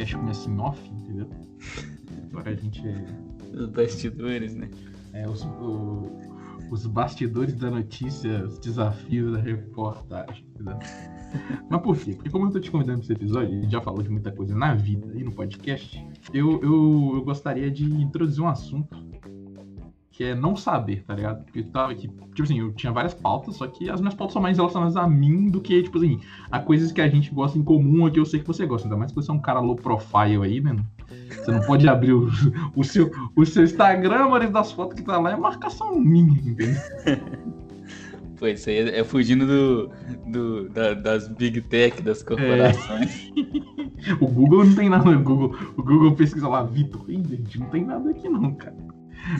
podcast começa em off, entendeu? Agora a gente. Os bastidores, né? É, os, o, os bastidores da notícia, os desafios da reportagem, entendeu? Mas por quê? Porque como eu tô te convidando para esse episódio, a gente já falou de muita coisa na vida e no podcast, eu, eu, eu gostaria de introduzir um assunto que é não saber, tá ligado? Porque eu tava aqui, tipo assim, eu tinha várias pautas, só que as minhas pautas são mais relacionadas a mim do que, tipo assim, a coisas que a gente gosta em comum ou que eu sei que você gosta. Ainda mais que você é um cara low profile aí, né? Você não pode abrir o, o, seu, o seu Instagram, mas das fotos que tá lá é marcação minha, entendeu? Pô, isso aí é, é fugindo do, do da, das big tech, das corporações. É. o Google não tem nada. O Google, o Google pesquisa lá, Vitor. Ih, gente, não tem nada aqui não, cara.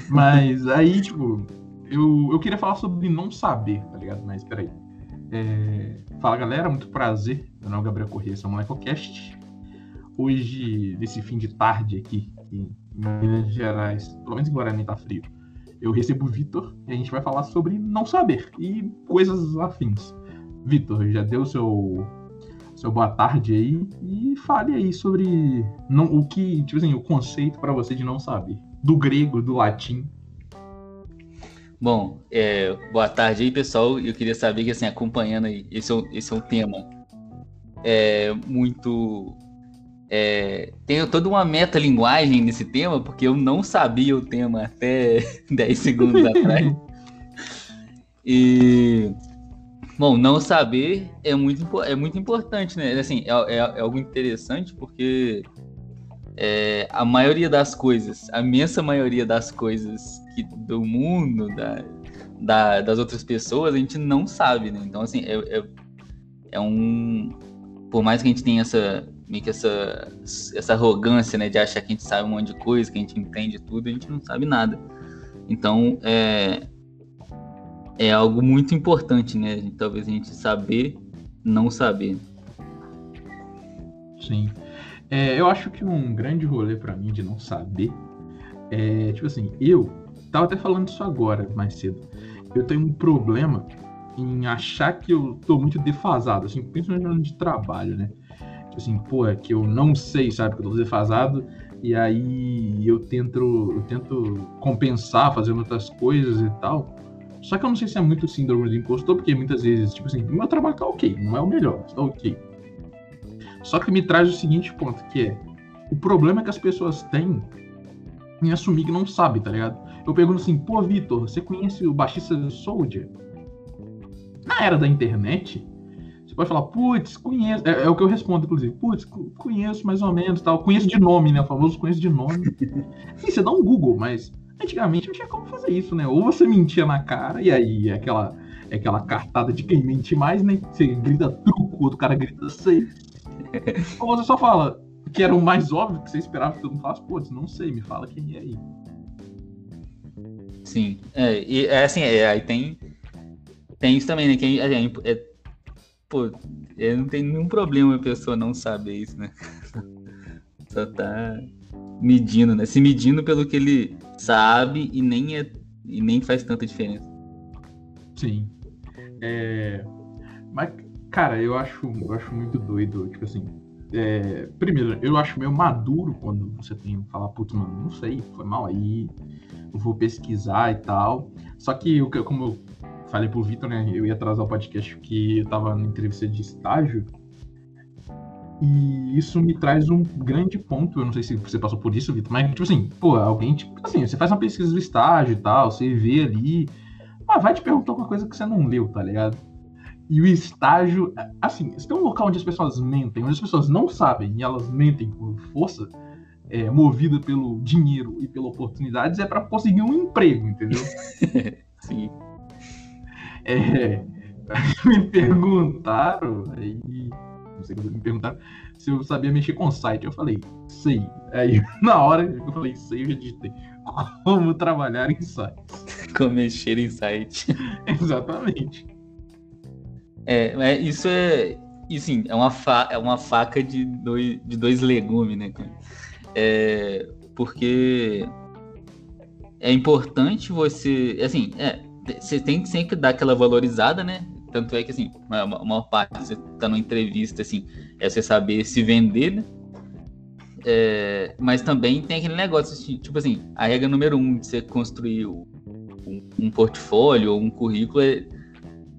Mas aí, tipo, eu, eu queria falar sobre não saber, tá ligado? Mas peraí. É... Fala galera, muito prazer. Meu nome é Gabriel Corrêa, esse é o MolecoCast. Hoje, nesse fim de tarde aqui, em Minas Gerais, pelo menos em Guarani tá frio, eu recebo o Vitor e a gente vai falar sobre não saber e coisas afins. Vitor, já deu seu seu boa tarde aí e fale aí sobre não, o que, tipo assim, o conceito para você de não saber do grego, do latim. Bom, é, boa tarde aí, pessoal. Eu queria saber que, assim, acompanhando aí, esse é, esse é um tema é, muito. É, tenho toda uma metalinguagem nesse tema, porque eu não sabia o tema até 10 segundos atrás. E. Bom, não saber é muito, é muito importante, né? Assim, é, é, é algo interessante porque é, a maioria das coisas, a imensa maioria das coisas que, do mundo, da, da, das outras pessoas, a gente não sabe, né? Então, assim, é, é, é, um. Por mais que a gente tenha essa. meio que essa, essa arrogância, né? De achar que a gente sabe um monte de coisa, que a gente entende tudo, a gente não sabe nada. Então, é. É algo muito importante, né? Talvez a gente saber não saber. Sim. É, eu acho que um grande rolê para mim de não saber é, tipo assim, eu tava até falando isso agora, mais cedo. Eu tenho um problema em achar que eu tô muito defasado, assim, principalmente de trabalho, né? Tipo assim, pô, é que eu não sei, sabe, que eu tô defasado, e aí eu tento, eu tento compensar fazendo outras coisas e tal. Só que eu não sei se é muito síndrome do impostor, porque muitas vezes, tipo assim, meu trabalho tá ok, não é o melhor, tá ok. Só que me traz o seguinte ponto, que é o problema que as pessoas têm em assumir que não sabe, tá ligado? Eu pergunto assim, pô, Vitor, você conhece o baixista do Soldier? Na era da internet, você pode falar, putz, conheço. É, é, o que eu respondo, inclusive. Putz, conheço mais ou menos tal. Conheço de nome, né? O famoso conheço de nome. Sim, você dá um Google, mas antigamente não tinha como fazer isso, né? Ou você mentia na cara, e aí é aquela, é aquela cartada de quem mente mais, né? Você grita truco, outro cara grita seis. Ou você só fala que era o mais óbvio que você esperava que todo mundo falasse, pô, não sei, me fala quem é aí. Sim, é, e é assim, é, aí tem, tem isso também, né? Que é, é, pô, é, não tem nenhum problema a pessoa não saber isso, né? Só tá medindo, né? Se medindo pelo que ele sabe e nem é e nem faz tanta diferença. Sim. É, mas Cara, eu acho, eu acho muito doido, tipo assim. É, primeiro, eu acho meio maduro quando você tem que falar, putz, mano, não sei, foi mal aí, vou pesquisar e tal. Só que, como eu falei pro Vitor, né, eu ia atrasar o podcast porque eu tava na entrevista de estágio. E isso me traz um grande ponto, eu não sei se você passou por isso, Vitor, mas, tipo assim, pô, alguém, tipo assim, você faz uma pesquisa do estágio e tal, você vê ali, mas vai te perguntar uma coisa que você não leu, tá ligado? E o estágio, assim, se tem um local onde as pessoas mentem, onde as pessoas não sabem e elas mentem por força, é, movida pelo dinheiro e pela oportunidades, é para conseguir um emprego, entendeu? Sim. É, me perguntaram, aí, não sei me perguntaram se eu sabia mexer com site. Eu falei, sei. Aí, na hora que eu falei, sei, eu já digitei como trabalhar em sites. Como mexer em site. Exatamente. É, é, isso é. E sim, é uma, fa é uma faca de dois, de dois legumes, né? É, porque é importante você. Assim, é, você tem que sempre dar aquela valorizada, né? Tanto é que, assim, a maior parte você tá numa entrevista, assim, é você saber se vender, né? É, mas também tem aquele negócio, assim, tipo assim, a regra número um de você construir um, um portfólio ou um currículo é,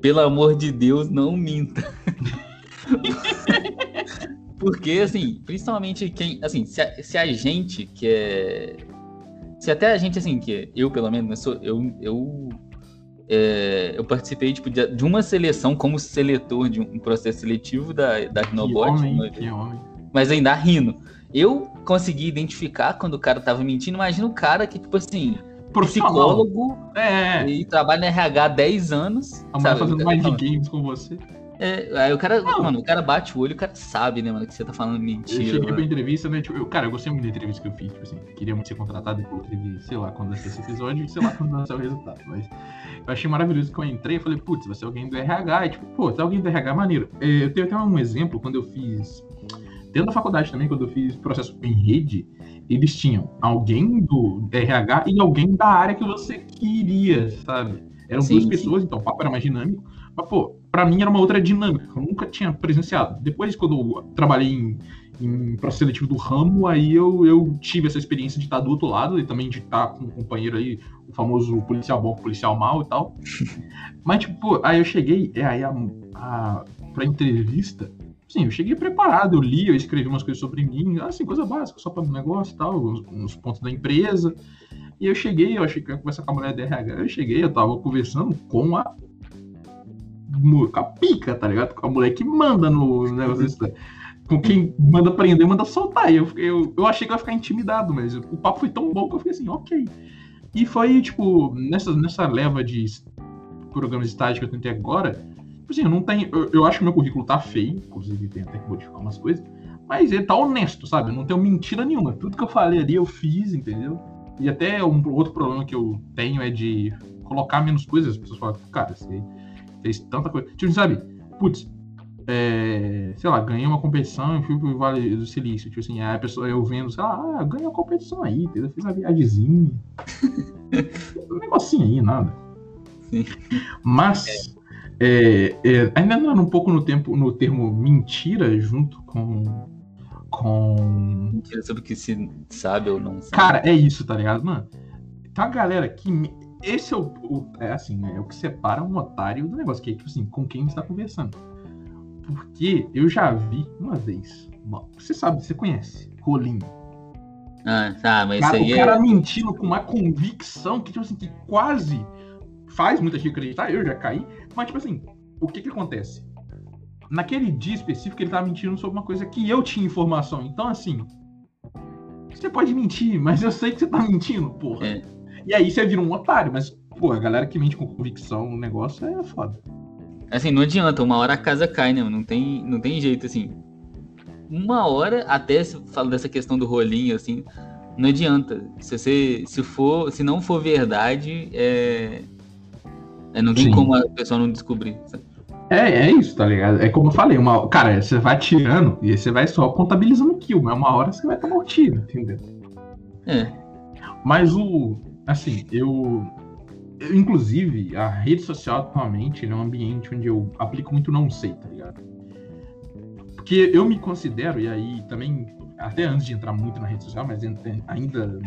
pelo amor de Deus, não minta. Porque, assim, principalmente quem. Assim, se a, se a, gente que é. Se até a gente, assim, que eu, pelo menos, né, sou, eu, eu, é, eu participei tipo, de, de, uma seleção como seletor de um processo seletivo da, da Rinobot. Que homem, mas, que homem. Mas ainda rindo. Eu consegui identificar quando o cara tava mentindo. Imagina o cara que, tipo assim, psicólogo é. e trabalha na RH há 10 anos. A mulher fazendo mais de games com você. É, aí o cara, não. mano, o cara bate o olho, o cara sabe, né, mano, que você tá falando mentira. Eu cheguei mano. pra entrevista, né, tipo, eu, cara, eu gostei muito da entrevista que eu fiz, tipo assim, queria muito ser contratado, depois teve, sei lá, quando esse episódio, sei lá quando lançar o resultado, mas eu achei maravilhoso que eu entrei, eu falei, putz, vai ser alguém do RH, e tipo, pô, tem alguém do RH maneiro. É, eu tenho até um exemplo, quando eu fiz, dentro da faculdade também, quando eu fiz processo em rede, eles tinham alguém do RH e alguém da área que você queria, sabe? Eram sim, duas pessoas, sim. então o papo era mais dinâmico, mas, pô, pra mim era uma outra dinâmica, eu nunca tinha presenciado. Depois, quando eu trabalhei em, em processo seletivo do ramo, aí eu, eu tive essa experiência de estar do outro lado e também de estar com um companheiro aí, o famoso policial bom, policial mal e tal. Mas, tipo, aí eu cheguei, é, aí a, a, pra entrevista, sim, eu cheguei preparado, eu li, eu escrevi umas coisas sobre mim, assim, coisa básica, só para o negócio e tal, uns, uns, pontos da empresa. E eu cheguei, eu achei que ia conversar com a mulher da RH, eu cheguei, eu tava conversando com a com a pica, tá ligado? Com a mulher que manda no negócio Com quem manda prender, manda soltar. E eu, eu, eu achei que eu ia ficar intimidado, mas o papo foi tão bom que eu fiquei assim, ok. E foi, tipo, nessa, nessa leva de programas de estágio que eu tentei agora, tipo assim, eu não tenho. Eu, eu acho que meu currículo tá feio, inclusive tem até que modificar umas coisas, mas ele tá honesto, sabe? Eu não tenho mentira nenhuma. Tudo que eu falei ali eu fiz, entendeu? E até um outro problema que eu tenho é de colocar menos coisas. As pessoas falam, cara, você fez tanta coisa. Tipo, sabe? Putz, é, sei lá, ganhei uma competição e fui pro Vale do Silício. Tipo assim, a pessoa eu vendo, sei lá, ah, ganhei uma competição aí, entendeu? Fiz uma viagemzinha. um negocinho aí, nada. Sim. Mas, é. É, ainda andando um pouco no, tempo, no termo mentira, junto com. Com. Mentira sobre o que se sabe ou não sabe. Cara, é isso, tá ligado? Mano, tá galera que esse é o, o, é assim, né? É o que separa um otário do negócio, que é tipo assim, com quem está conversando. Porque eu já vi uma vez, você sabe, você conhece, Rolinho. Ah, tá, mas cara, isso aí O cara é... mentindo com uma convicção que, tipo assim, que quase faz muita gente acreditar, eu já caí, mas tipo assim, o que que acontece? Naquele dia específico ele tava mentindo sobre uma coisa que eu tinha informação, então assim, você pode mentir, mas eu sei que você tá mentindo, porra. É. E aí você vira um otário, mas, pô, a galera que mente com convicção no negócio é foda. Assim, não adianta, uma hora a casa cai, né? Não tem, não tem jeito, assim. Uma hora, até se fala dessa questão do rolinho, assim, não adianta. Se você, se for, se não for verdade, é, é não tem Sim. como a pessoa não descobrir. Sabe? É, é isso, tá ligado? É como eu falei, uma, cara, você vai tirando e você vai só contabilizando kill, mas uma hora você vai tomar um tiro, entendeu? É. Mas o, assim, eu, eu, inclusive, a rede social atualmente é um ambiente onde eu aplico muito não sei, tá ligado? Porque eu me considero, e aí também, até antes de entrar muito na rede social, mas ainda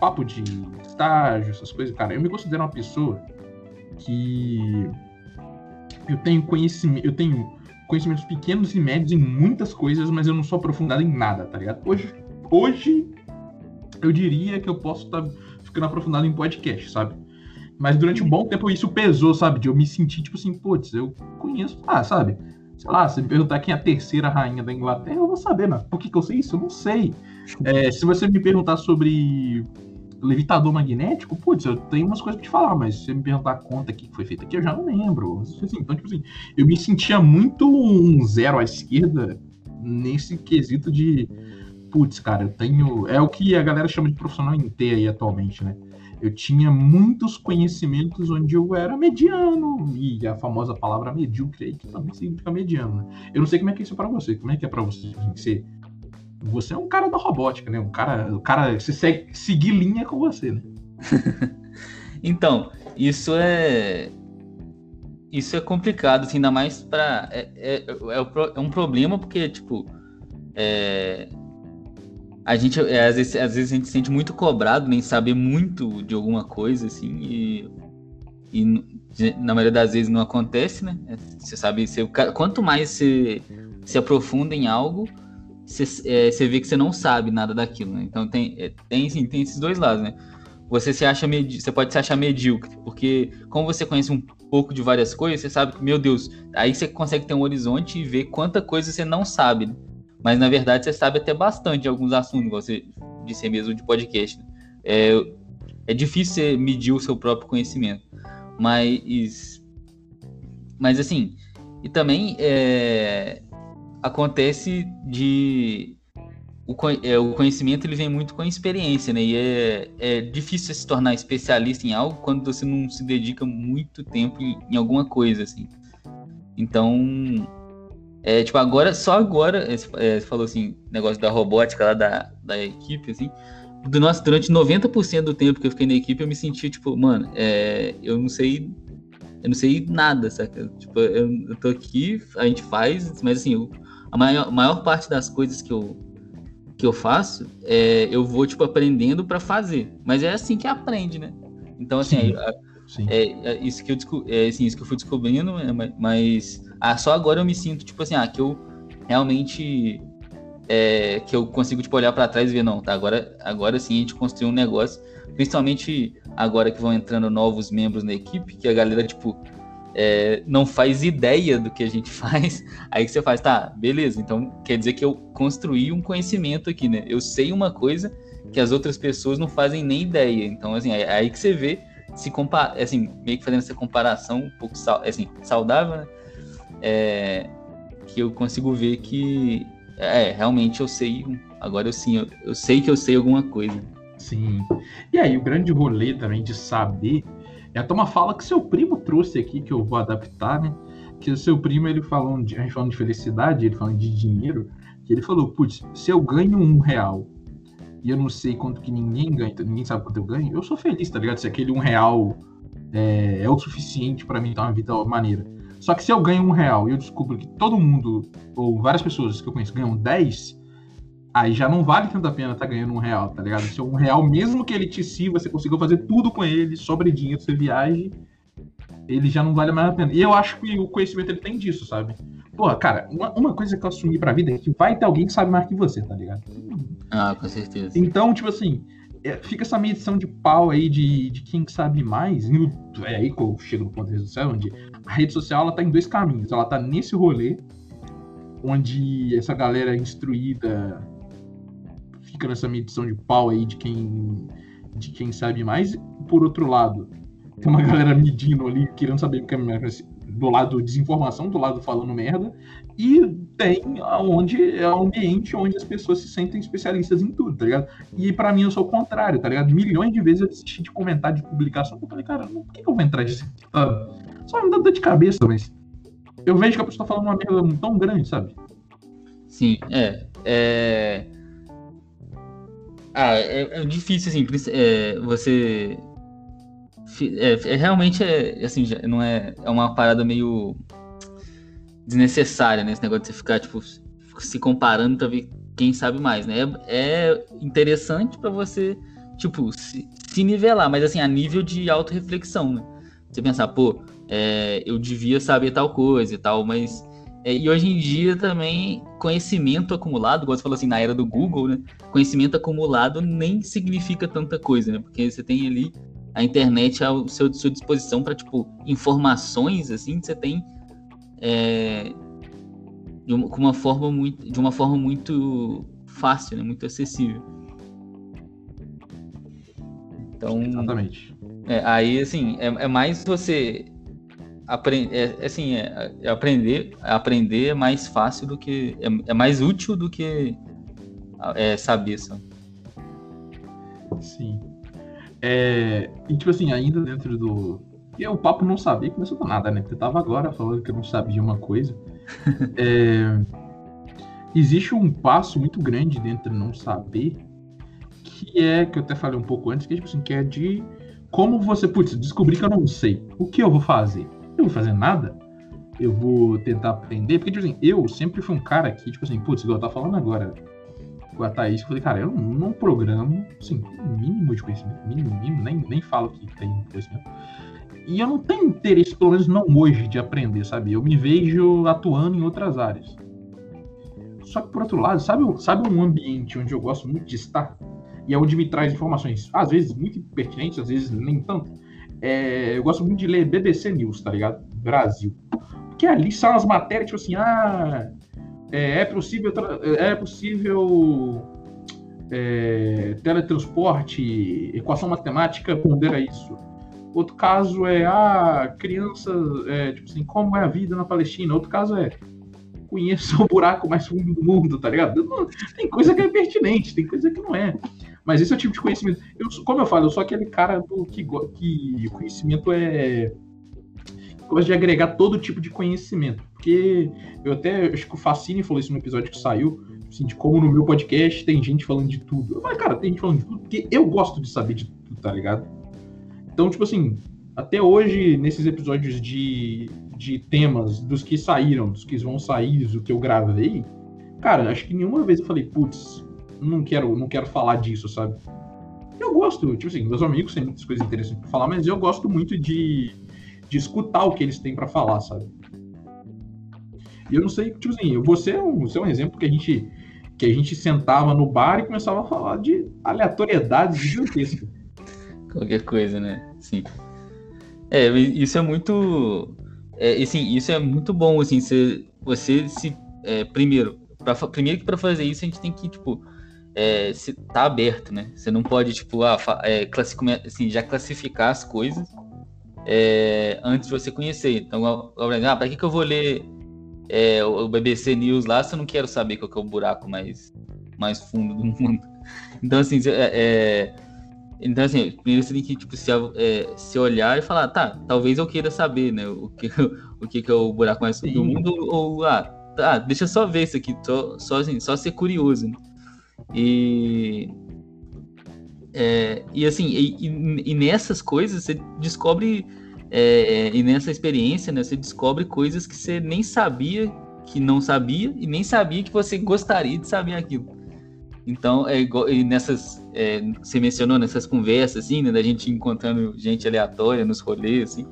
papo de estágio, essas coisas, cara, eu me considero uma pessoa que eu tenho conhecimento, eu tenho conhecimentos pequenos e médios em muitas coisas, mas eu não sou aprofundado em nada, tá ligado? Hoje, hoje eu diria que eu posso estar tá ficando aprofundado em podcast, sabe? Mas durante um bom tempo isso pesou, sabe? De eu me sentir, tipo assim, putz, eu conheço, ah, sabe? Sei lá, se me perguntar quem é a terceira rainha da Inglaterra, eu vou saber, mas por que, que eu sei isso? Eu não sei. É, se você me perguntar sobre levitador magnético, putz, eu tenho umas coisas pra te falar, mas se você me perguntar a conta que foi feita aqui, eu já não lembro. Assim, então, tipo assim, eu me sentia muito um zero à esquerda nesse quesito de putz, cara, eu tenho. É o que a galera chama de profissional em T aí atualmente, né? Eu tinha muitos conhecimentos onde eu era mediano, e a famosa palavra medíocre aí, que também significa mediano, né? Eu não sei como é que é isso pra você, como é que é pra você? Você, você é um cara da robótica, né? Um cara, o cara, você segue, seguir linha com você, né? então, isso é isso é complicado, assim, ainda mais para é, é, é, é, um problema porque tipo é, a gente, é, às, vezes, às vezes a gente se sente muito cobrado nem saber muito de alguma coisa, assim, e, e na maioria das vezes não acontece, né? Você sabe, você, quanto mais você se aprofunda em algo, você, é, vê que você não sabe nada daquilo, né? Então tem, é, tem, sim, tem esses dois lados, né? Você se acha você pode se achar medíocre, porque como você conhece um pouco de várias coisas, você sabe que, meu Deus, aí você consegue ter um horizonte e ver quanta coisa você não sabe. Né? Mas na verdade você sabe até bastante de alguns assuntos, igual você disse mesmo de podcast. Né? É, é difícil você medir o seu próprio conhecimento. Mas. Mas assim. E também é, acontece de. O, é, o conhecimento ele vem muito com a experiência, né? E é, é difícil se tornar especialista em algo quando você não se dedica muito tempo em, alguma coisa, assim. Então, é, tipo, agora, só agora, é, você falou assim, negócio da robótica lá da, da equipe, assim. Do nosso, durante 90% do tempo que eu fiquei na equipe, eu me senti, tipo, mano, é, eu não sei. Eu não sei nada, saca? Tipo, eu, eu tô aqui, a gente faz, mas assim, eu, a maior, maior parte das coisas que eu, que eu faço, é, eu vou, tipo, aprendendo para fazer. Mas é assim que aprende, né? Então, assim, Sim. A. É, é, isso que eu é assim, isso que eu fui descobrindo, é, mas ah, só agora eu me sinto tipo assim, ah, que eu realmente é, que eu consigo tipo olhar para trás e ver não, tá, agora agora sim a gente construiu um negócio, principalmente agora que vão entrando novos membros na equipe, que a galera tipo é, não faz ideia do que a gente faz, aí que você faz, tá, beleza, então quer dizer que eu construí um conhecimento aqui, né? Eu sei uma coisa que as outras pessoas não fazem nem ideia. Então, assim, é aí que você vê se compara, assim, meio que fazendo essa comparação um pouco assim, saudável, né? É, que eu consigo ver que é, realmente eu sei, agora eu sim, eu, eu sei que eu sei alguma coisa. Sim. E aí, o grande rolê também de saber é uma fala que seu primo trouxe aqui, que eu vou adaptar, né? Que o seu primo, ele falou, a gente falando de felicidade, ele falando de dinheiro, que ele falou, putz, se eu ganho um real e eu não sei quanto que ninguém ganha, ninguém sabe quanto eu ganho, eu sou feliz, tá ligado? Se aquele um real é, é o suficiente para mim ter uma vida maneira. Só que se eu ganho um real e eu descubro que todo mundo, ou várias pessoas que eu conheço, ganham 10, aí já não vale tanto a pena estar tá ganhando um real, tá ligado? Se um real, mesmo que ele te sirva, você consiga fazer tudo com ele, sobre dinheiro, você viaje, ele já não vale mais a pena. E eu acho que o conhecimento ele tem disso, sabe? Pô, cara, uma, uma coisa que eu assumi pra vida é que vai ter alguém que sabe mais que você, tá ligado? Ah, com certeza. Então, tipo assim, é, fica essa medição de pau aí de, de quem sabe mais. No, é aí que eu chego no ponto rede social, onde a rede social ela tá em dois caminhos. Ela tá nesse rolê, onde essa galera instruída fica nessa medição de pau aí de quem, de quem sabe mais. Por outro lado, tem uma galera medindo ali, querendo saber o que é do lado desinformação, do lado falando merda, e tem onde é um ambiente onde as pessoas se sentem especialistas em tudo, tá ligado? E para mim eu sou o contrário, tá ligado? Milhões de vezes eu desisti de comentar de publicação, eu falei, cara, por que, eu vou entrar disso? Ah, só me dá dor de cabeça, mas eu vejo que a pessoa tá falando uma merda tão grande, sabe? Sim, é. é... Ah, é, é difícil, assim, é, você é, é, realmente é assim, não é, é uma parada meio desnecessária, né? Esse negócio de você ficar, tipo, se comparando pra ver quem sabe mais, né? É, é interessante para você, tipo, se, se, nivelar, mas assim, a nível de autorreflexão, né? Você pensar, pô, é, eu devia saber tal coisa e tal, mas. É, e hoje em dia também, conhecimento acumulado, como você falou assim, na era do Google, né? Conhecimento acumulado nem significa tanta coisa, né? Porque você tem ali a internet à seu, sua disposição para tipo informações assim você tem é, de uma, uma forma muito de uma forma muito fácil né? muito acessível então exatamente é, aí assim é, é, mais você aprender é, é, assim é, é, aprender aprender é mais fácil do que é, é mais útil do que é, saber só sim é, e tipo assim, ainda dentro do. E o papo não sabia começou do nada, né? Porque eu tava agora falando que eu não sabia uma coisa. é, existe um passo muito grande dentro de não saber, que é, que eu até falei um pouco antes, que é tipo assim, que é de como você, putz, descobrir que eu não sei. O que eu vou fazer? Eu vou fazer nada? Eu vou tentar aprender? Porque, tipo assim, eu sempre fui um cara que, tipo assim, putz, igual eu tava falando agora, com a Thaís, eu falei, cara, eu não, programo, assim, mínimo de conhecimento, mínimo, mínimo, nem, nem falo que tem conhecimento. E eu não tenho interesse, pelo menos não hoje, de aprender, sabe? Eu me vejo atuando em outras áreas. Só que, por outro lado, sabe, sabe um ambiente onde eu gosto muito de estar? E é onde me traz informações, às vezes muito pertinentes, às vezes nem tanto. É, eu gosto muito de ler BBC News, tá ligado? Brasil. Porque ali são as matérias, tipo assim, ah, é, é possível, é possível é, teletransporte, equação matemática pondera isso. Outro caso é, ah, criança, é, tipo assim, como é a vida na Palestina. Outro caso é, conheça o buraco mais fundo do mundo, tá ligado? Tem coisa que é pertinente, tem coisa que não é. Mas esse é o tipo de conhecimento. Eu, como eu falo, eu sou aquele cara do, que, que conhecimento é. Gosto de agregar todo tipo de conhecimento. Porque eu até acho que o Facine falou isso no episódio que saiu, assim, de como no meu podcast tem gente falando de tudo. Falei, cara, tem gente falando de tudo, porque eu gosto de saber de tudo, tá ligado? Então, tipo assim, até hoje, nesses episódios de, de temas, dos que saíram, dos que vão sair, do que eu gravei, cara, acho que nenhuma vez eu falei, putz, não quero, não quero falar disso, sabe? Eu gosto, tipo assim, meus amigos têm muitas coisas interessantes pra falar, mas eu gosto muito de, de escutar o que eles têm para falar, sabe? E eu não sei, tipo assim, você é um, você é um exemplo que a gente que a gente sentava no bar e começava a falar de aleatoriedades gigantescas. Qualquer coisa, né? Sim. É, isso é muito. É, assim, isso é muito bom, assim, você, você se. É, primeiro, pra, primeiro que para fazer isso a gente tem que, tipo, é, se, tá aberto, né? Você não pode, tipo, ah, é, assim, já classificar as coisas é, antes de você conhecer. Então, ah, para que, que eu vou ler é, o BBC News lá se eu não quero saber qual é o buraco mais, mais fundo do mundo? Então, assim, é, é, então, assim, primeiro você tem que tipo, se, é, se olhar e falar, tá, talvez eu queira saber, né, o que, o que, que é o buraco mais fundo do mundo, ou, ah, tá, deixa só ver isso aqui, só, só, assim, só ser curioso, né? E. É, e assim, e, e, nessas coisas você descobre, é, e nessa experiência, né, você descobre coisas que você nem sabia que não sabia e nem sabia que você gostaria de saber aquilo. Então, é igual, e nessas, é, você mencionou nessas conversas, assim, né, da gente encontrando gente aleatória nos rolês, assim,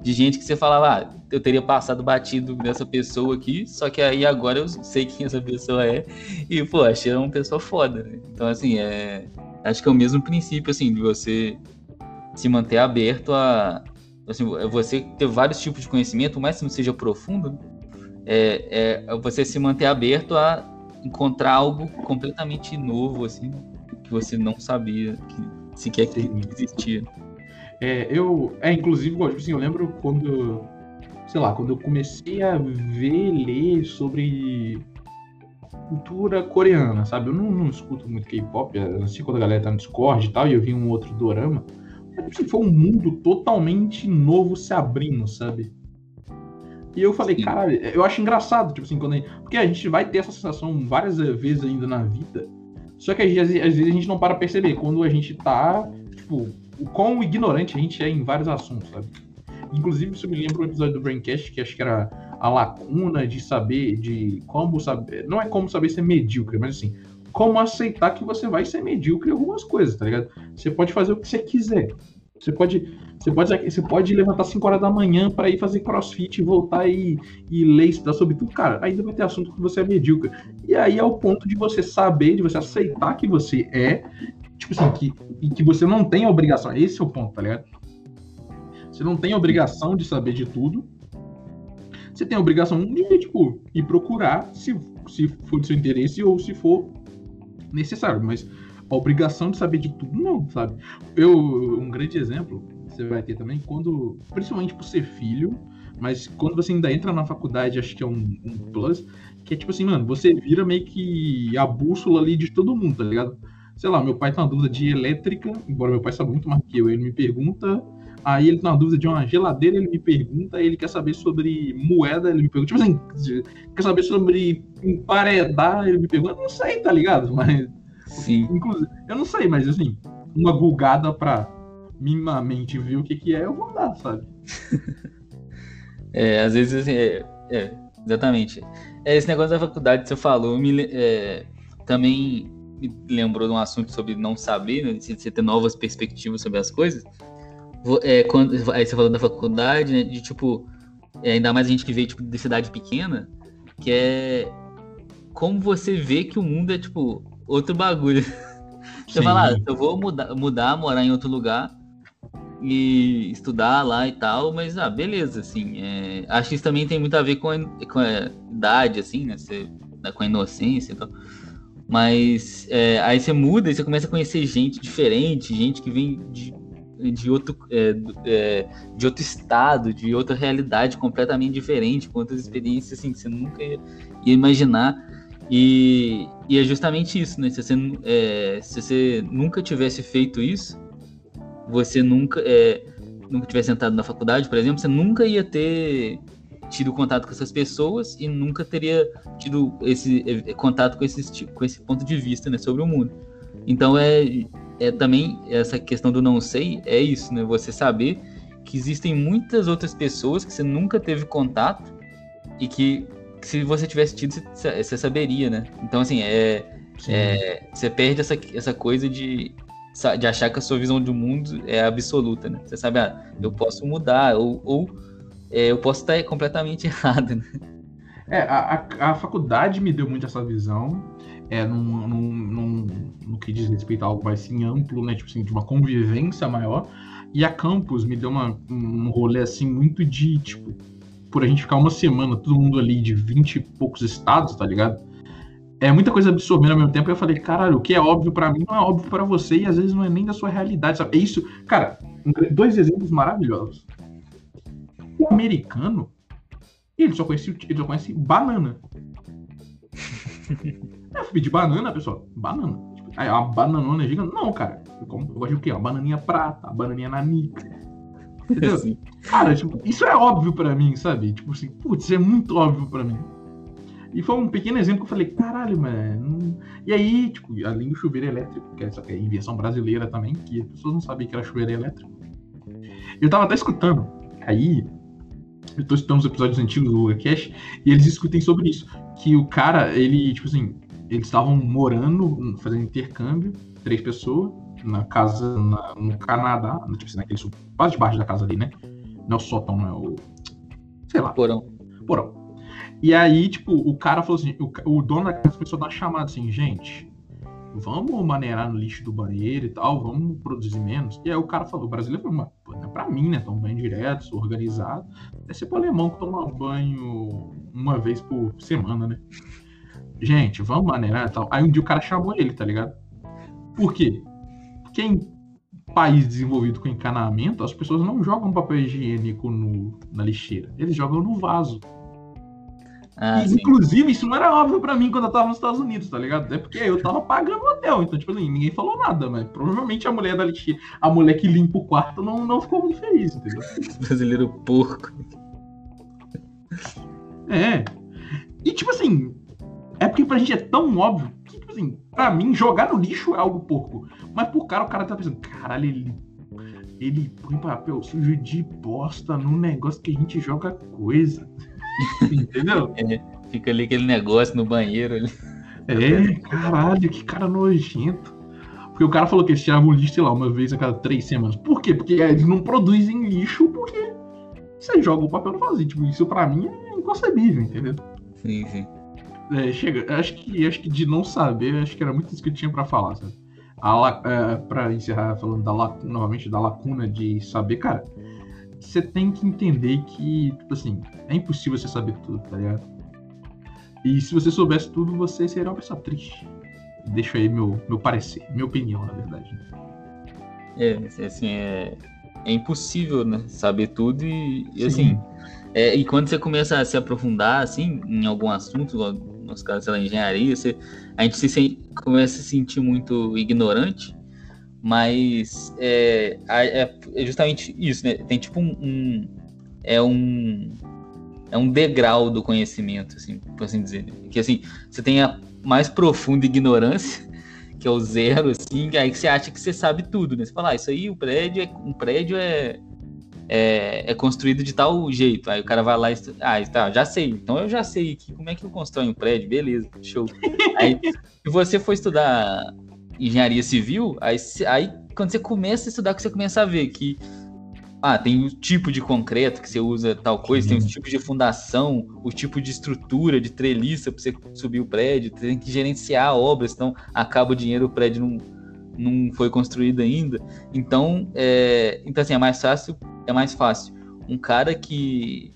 de gente que você falava, ah, eu teria passado batido nessa pessoa aqui, só que aí agora eu sei quem essa pessoa é, e, pô, achei uma pessoa foda, né? Então, assim, é, acho que é o mesmo princípio, assim, de você se manter aberto a, assim, você ter vários tipos de conhecimento, mais que não seja profundo, é, é você se manter aberto a encontrar algo completamente novo, assim, que você não sabia que sequer que existia. É, eu, é, inclusive, tipo assim, eu lembro quando, sei lá, quando eu comecei a ver, ler sobre cultura coreana, sabe? Eu não, não escuto muito K-pop, assim quando a galera tá no Discord e tal, e eu vi um outro dorama. Mas, tipo assim, foi um mundo totalmente novo se abrindo, sabe? E eu falei, cara, eu acho engraçado, tipo assim, quando a gente, porque a gente vai ter essa sensação várias vezes ainda na vida, só que às vezes, às vezes a gente não para perceber quando a gente tá, tipo, o quão ignorante a gente é em vários assuntos, sabe? Inclusive, isso me lembra um episódio do Braincast que acho que era a lacuna de saber, de como saber. Não é como saber ser medíocre, mas assim, como aceitar que você vai ser medíocre em algumas coisas, tá ligado? Você pode fazer o que você quiser. Você pode, você pode, você pode levantar 5 horas da manhã para ir fazer crossfit, voltar e, e ler, estudar sobre tudo. Cara, ainda vai ter assunto que você é medíocre. E aí é o ponto de você saber, de você aceitar que você é tipo assim, que, e que você não tem a obrigação. Esse é o ponto, tá ligado? Você não tem a obrigação de saber de tudo. Você tem a obrigação de, tipo, ir procurar se, se for do seu interesse ou se for necessário. Mas a obrigação de saber de tudo, não, sabe? Eu, um grande exemplo, você vai ter também, quando, principalmente por ser filho, mas quando você ainda entra na faculdade, acho que é um, um plus, que é tipo assim, mano, você vira meio que a bússola ali de todo mundo, tá ligado? Sei lá, meu pai tem uma dúvida de elétrica, embora meu pai saiba muito mais que eu, ele me pergunta, aí ele tem uma dúvida de uma geladeira, ele me pergunta, ele quer saber sobre moeda, ele me pergunta, tipo assim, quer saber sobre emparedar, ele me pergunta, não sei, tá ligado? Mas, Sim. inclusive, eu não sei, mas assim, uma gulgada pra minimamente ver o que que é, eu vou dar, sabe? é, às vezes, assim, é, é exatamente. É, esse negócio da faculdade que você falou, me, é, também me lembrou de um assunto sobre não saber, né? Você ter novas perspectivas sobre as coisas. É, quando, aí você falou da faculdade, né? De tipo, é, ainda mais a gente que veio tipo, de cidade pequena, que é como você vê que o mundo é tipo outro bagulho. Você fala, ah, eu vou mudar, mudar, morar em outro lugar e estudar lá e tal, mas ah, beleza, assim. É, acho que isso também tem muito a ver com a, com a idade, assim, né? Você, né, com a inocência e tal. Mas é, aí você muda e você começa a conhecer gente diferente, gente que vem de, de, outro, é, é, de outro estado, de outra realidade completamente diferente, com outras experiências assim, que você nunca ia, ia imaginar. E, e, é justamente isso, né? Se você, é, se você nunca tivesse feito isso, você nunca, é, nunca tivesse entrado na faculdade, por exemplo, você nunca ia ter tido contato com essas pessoas e nunca teria tido esse é, contato com esse, com esse ponto de vista né, sobre o mundo. Então é, é também essa questão do não sei, é isso, né? Você saber que existem muitas outras pessoas que você nunca teve contato e que, que se você tivesse tido, você, você saberia, né? Então, assim, é, é, você perde essa, essa coisa de, de achar que a sua visão do mundo é absoluta, né? Você sabe, ah, eu posso mudar, ou, ou eu posso estar completamente errado, né? É, a, a, a faculdade me deu muito essa visão, é, num, num, num, no que diz respeito a algo mais assim, amplo, né? Tipo assim, de uma convivência maior. E a campus me deu uma, um rolê assim muito de, tipo, por a gente ficar uma semana, todo mundo ali de 20 e poucos estados, tá ligado? É muita coisa absorvendo ao mesmo tempo. E eu falei, caralho, o que é óbvio para mim não é óbvio para você e às vezes não é nem da sua realidade, sabe? É isso, cara, dois exemplos maravilhosos. O americano, ele só conhece, ele só conhece banana. eu fui pedir banana, pessoal. Banana. Tipo, aí, uma bananona gigante. Não, cara. Eu, como, eu gosto de o quê? Uma bananinha prata, uma bananinha nanica. Entendeu? Sim. Cara, tipo, isso é óbvio pra mim, sabe? Tipo assim, putz, é muito óbvio pra mim. E foi um pequeno exemplo que eu falei, caralho, mano. E aí, tipo, além do chuveiro elétrico, que é essa que é a invenção brasileira também, que as pessoas não sabiam que era chuveiro elétrico. Eu tava até escutando. Aí, eu tô escutando os episódios antigos do Cash, e eles discutem sobre isso. Que o cara, ele, tipo assim, eles estavam morando, fazendo intercâmbio, três pessoas, na casa na, no Canadá, tipo assim, naquele quase debaixo da casa ali, né? Não é o sótão, não é o. Sei lá. Porão. Porão. E aí, tipo, o cara falou assim, o, o dono da casa começou a dar chamada assim, gente, vamos maneirar no lixo do banheiro e tal, vamos produzir menos. E aí o cara falou, o brasileiro falou, não é pra mim, né? Toma banho direto, sou organizado. Deve ser pro alemão que toma banho uma vez por semana, né? Gente, vamos maneirar e tal. Aí um dia o cara chamou ele, tá ligado? Por quê? Porque em país desenvolvido com encanamento, as pessoas não jogam papel higiênico no, na lixeira. Eles jogam no vaso. Ah, e, inclusive, isso não era óbvio para mim quando eu tava nos Estados Unidos, tá ligado? É porque eu tava pagando o hotel, então, tipo assim, ninguém falou nada, mas provavelmente a mulher da lixeira, a mulher que limpa o quarto não, não ficou muito feliz, entendeu? Brasileiro porco. É. E, tipo assim, é porque pra gente é tão óbvio que, tipo assim, pra mim, jogar no lixo é algo porco. Mas por cara, o cara tá pensando, caralho, ele. Ele põe papel sujo de bosta no negócio que a gente joga coisa. Entendeu? É, fica ali aquele negócio no banheiro ali. É, caralho, que cara nojento. Porque o cara falou que eles tiravam lixo, sei lá, uma vez a cada três semanas. Por quê? Porque eles não produzem lixo porque você joga o papel no vazio. Tipo, isso pra mim é inconcebível, entendeu? Sim, sim. É, chega, acho que, acho que de não saber, acho que era muito isso que eu tinha pra falar, sabe? A, é, pra encerrar falando da lacuna, novamente da lacuna de saber, cara, você tem que entender que, tipo assim, é impossível você saber tudo, tá ligado? E se você soubesse tudo, você seria uma pessoa triste. Deixa aí meu, meu parecer, minha opinião, na verdade. É, assim, é, é impossível, né? Saber tudo e, e assim. É, e quando você começa a se aprofundar, assim, em algum assunto, no nosso caso, sei lá, engenharia, você, a gente se, começa a se sentir muito ignorante mas é, é, é, justamente isso, né? Tem tipo um, um, é um é um degrau do conhecimento, assim, por assim dizer. Que assim, você tem a mais profunda ignorância, que é o zero, assim, aí que você acha que você sabe tudo, né? Você fala, ah, isso aí, o prédio é um prédio é, é, é, construído de tal jeito. Aí o cara vai lá e ah, tá, já sei. Então eu já sei aqui como é que eu constrói um prédio, beleza, show. Aí, se você for estudar engenharia civil, aí, aí quando você começa a estudar, que você começa a ver que ah, tem o tipo de concreto que você usa tal coisa, tem os tipos de fundação, o tipo de estrutura, de treliça para você subir o prédio, tem que gerenciar a obra, senão acaba o dinheiro, o prédio não, não foi construído ainda. Então, é, então assim, é mais fácil, é mais fácil. Um cara que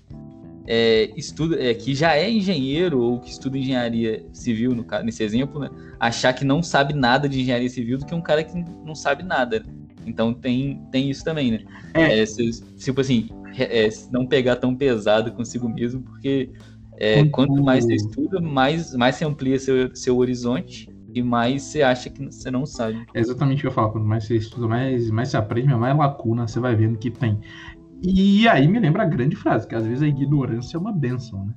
é, estuda, é, que já é engenheiro ou que estuda engenharia civil, no, nesse exemplo, né, achar que não sabe nada de engenharia civil do que um cara que não sabe nada. Então tem, tem isso também, né? É. é se, tipo assim, é, não pegar tão pesado consigo mesmo, porque é, quanto mais você estuda, mais, mais você amplia seu, seu horizonte e mais você acha que você não sabe. É exatamente o que eu falo, quanto mais você estuda, mais, mais você aprende, mais lacuna você vai vendo que tem. E aí me lembra a grande frase, que às vezes a ignorância é uma benção, né?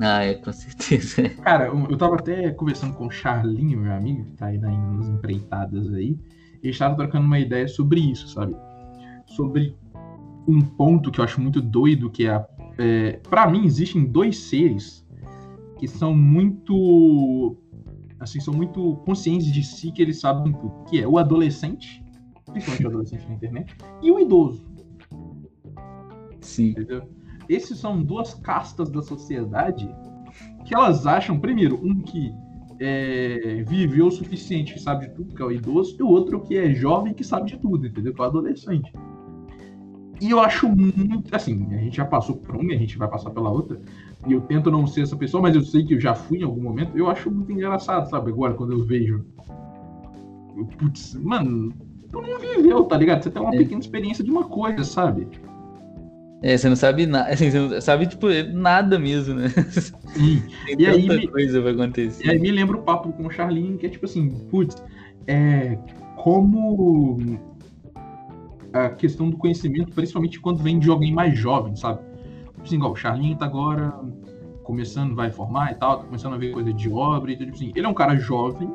Ah, é, com certeza. Cara, eu tava até conversando com o Charlinho, meu amigo, que tá aí nas empreitadas aí, e estava trocando uma ideia sobre isso, sabe? Sobre um ponto que eu acho muito doido, que é, é para mim existem dois seres que são muito assim, são muito conscientes de si que eles sabem tudo, que é o adolescente, principalmente o adolescente na internet, e o idoso. Sim. Entendeu? Esses são duas castas da sociedade que elas acham, primeiro, um que é, viveu o suficiente, que sabe de tudo, que é o idoso, e o outro que é jovem, que sabe de tudo, entendeu? Que é o adolescente. E eu acho muito. Assim, a gente já passou por uma, a gente vai passar pela outra. E eu tento não ser essa pessoa, mas eu sei que eu já fui em algum momento. Eu acho muito engraçado, sabe? Agora, quando eu vejo. Putz, mano, tu não viveu, tá ligado? Você tem uma é. pequena experiência de uma coisa, sabe? É, você não sabe nada, assim, você não sabe, tipo, nada mesmo, né? Sim. Tem e aí, me, coisa vai acontecer. E aí me lembra o papo com o Charlinho, que é tipo assim, putz, é, como a questão do conhecimento, principalmente quando vem de alguém mais jovem, sabe? Tipo assim, igual, o Charlinho tá agora começando, vai formar e tal, tá começando a ver coisa de obra e tudo tipo assim. Ele é um cara jovem,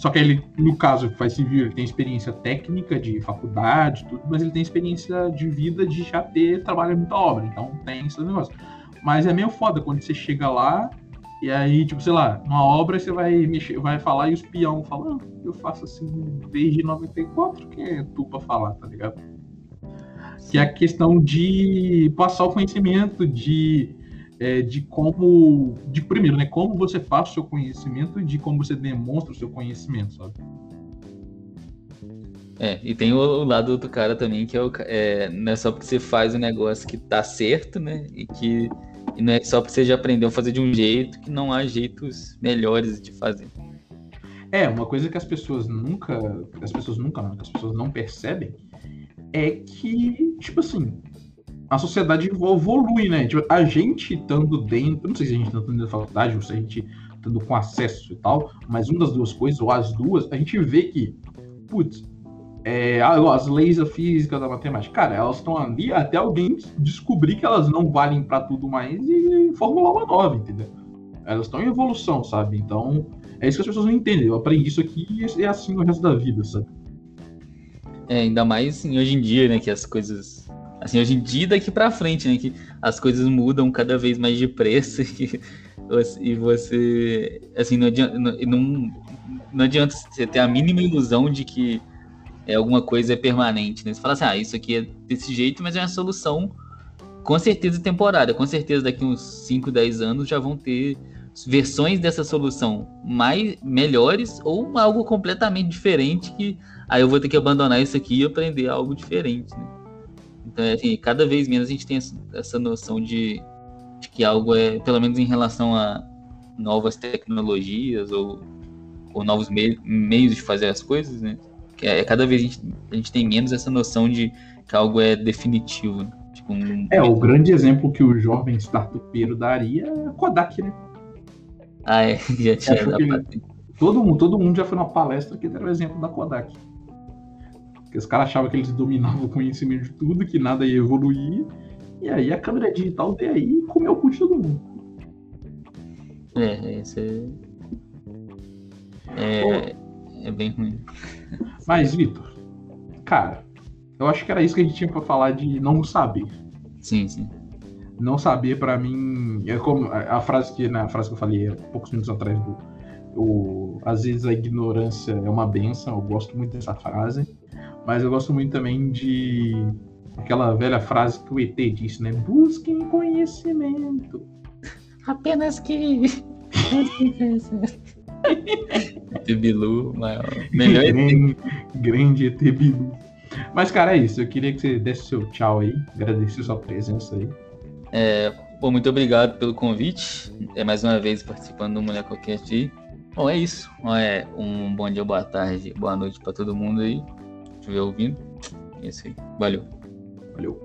só que ele, no caso, faz civil, ele tem experiência técnica de faculdade, tudo, mas ele tem experiência de vida de já ter trabalhado muita obra, então tem esse negócio. Mas é meio foda quando você chega lá e aí, tipo, sei lá, numa obra você vai mexer, vai falar e os peão falam, ah, eu faço assim desde 94, que é tu pra falar, tá ligado? Que é a questão de passar o conhecimento, de é, de como, de primeiro, né, como você faz o seu conhecimento e de como você demonstra o seu conhecimento, sabe? É, e tem o, o lado do cara também, que é, o, é, não é só porque você faz o um negócio que tá certo, né, e que e não é só porque você já aprendeu a fazer de um jeito, que não há jeitos melhores de fazer. É, uma coisa que as pessoas nunca, as pessoas nunca, não, que as pessoas não percebem, é que, tipo assim, a sociedade evolui, né? Tipo, a gente estando dentro, não sei se a gente está dentro da faculdade ou se a gente estando com acesso e tal, mas uma das duas coisas, ou as duas, a gente vê que, putz, é, as leis da física, da matemática, cara, elas estão ali até alguém descobrir que elas não valem para tudo mais e formular uma nova, entendeu? Elas estão em evolução, sabe? Então, é isso que as pessoas não entendem. Eu aprendi isso aqui e é assim o resto da vida, sabe? É, ainda mais assim, hoje em dia, né, que as coisas Assim, hoje em dia daqui para frente, né? Que as coisas mudam cada vez mais de preço e, e você, assim, não adianta, não, não adianta você ter a mínima ilusão de que é, alguma coisa é permanente, né? Você fala assim, ah, isso aqui é desse jeito, mas é uma solução com certeza temporária. Com certeza daqui uns 5, 10 anos já vão ter versões dessa solução mais melhores ou algo completamente diferente que aí eu vou ter que abandonar isso aqui e aprender algo diferente, né? Então, é assim, cada vez menos a gente tem essa noção de, de que algo é, pelo menos em relação a novas tecnologias ou, ou novos meios de fazer as coisas, né? Que é, cada vez a gente, a gente tem menos essa noção de que algo é definitivo. Né? Tipo, um... É, o grande exemplo que o jovem startupeiro daria é a Kodak, né? Ah, é, já tinha. Ele... Todo, mundo, todo mundo já foi numa palestra que deram o exemplo da Kodak. Porque os caras achavam que eles dominavam o conhecimento de tudo, que nada ia evoluir. E aí a câmera digital veio aí e comeu o cu de todo mundo. É, isso é. É, é bem ruim. Mas, Vitor, cara, eu acho que era isso que a gente tinha pra falar de não saber. Sim, sim. Não saber para mim é como a a frase que na frase que eu falei há poucos minutos atrás do o, às vezes a ignorância é uma benção, eu gosto muito dessa frase, mas eu gosto muito também de aquela velha frase que o ET disse, né? Busquem conhecimento. Apenas que. Bilu, maior. Melhor ET. grande, grande ET Bilu. Mas, cara, é isso. Eu queria que você desse seu tchau aí, agradecer sua presença aí. É, bom, muito obrigado pelo convite. É mais uma vez participando do Mulher Coquete aí. Bom, é isso. É, um bom dia, boa tarde, boa noite pra todo mundo aí. Estiver ouvindo. É isso aí. Valeu. Valeu.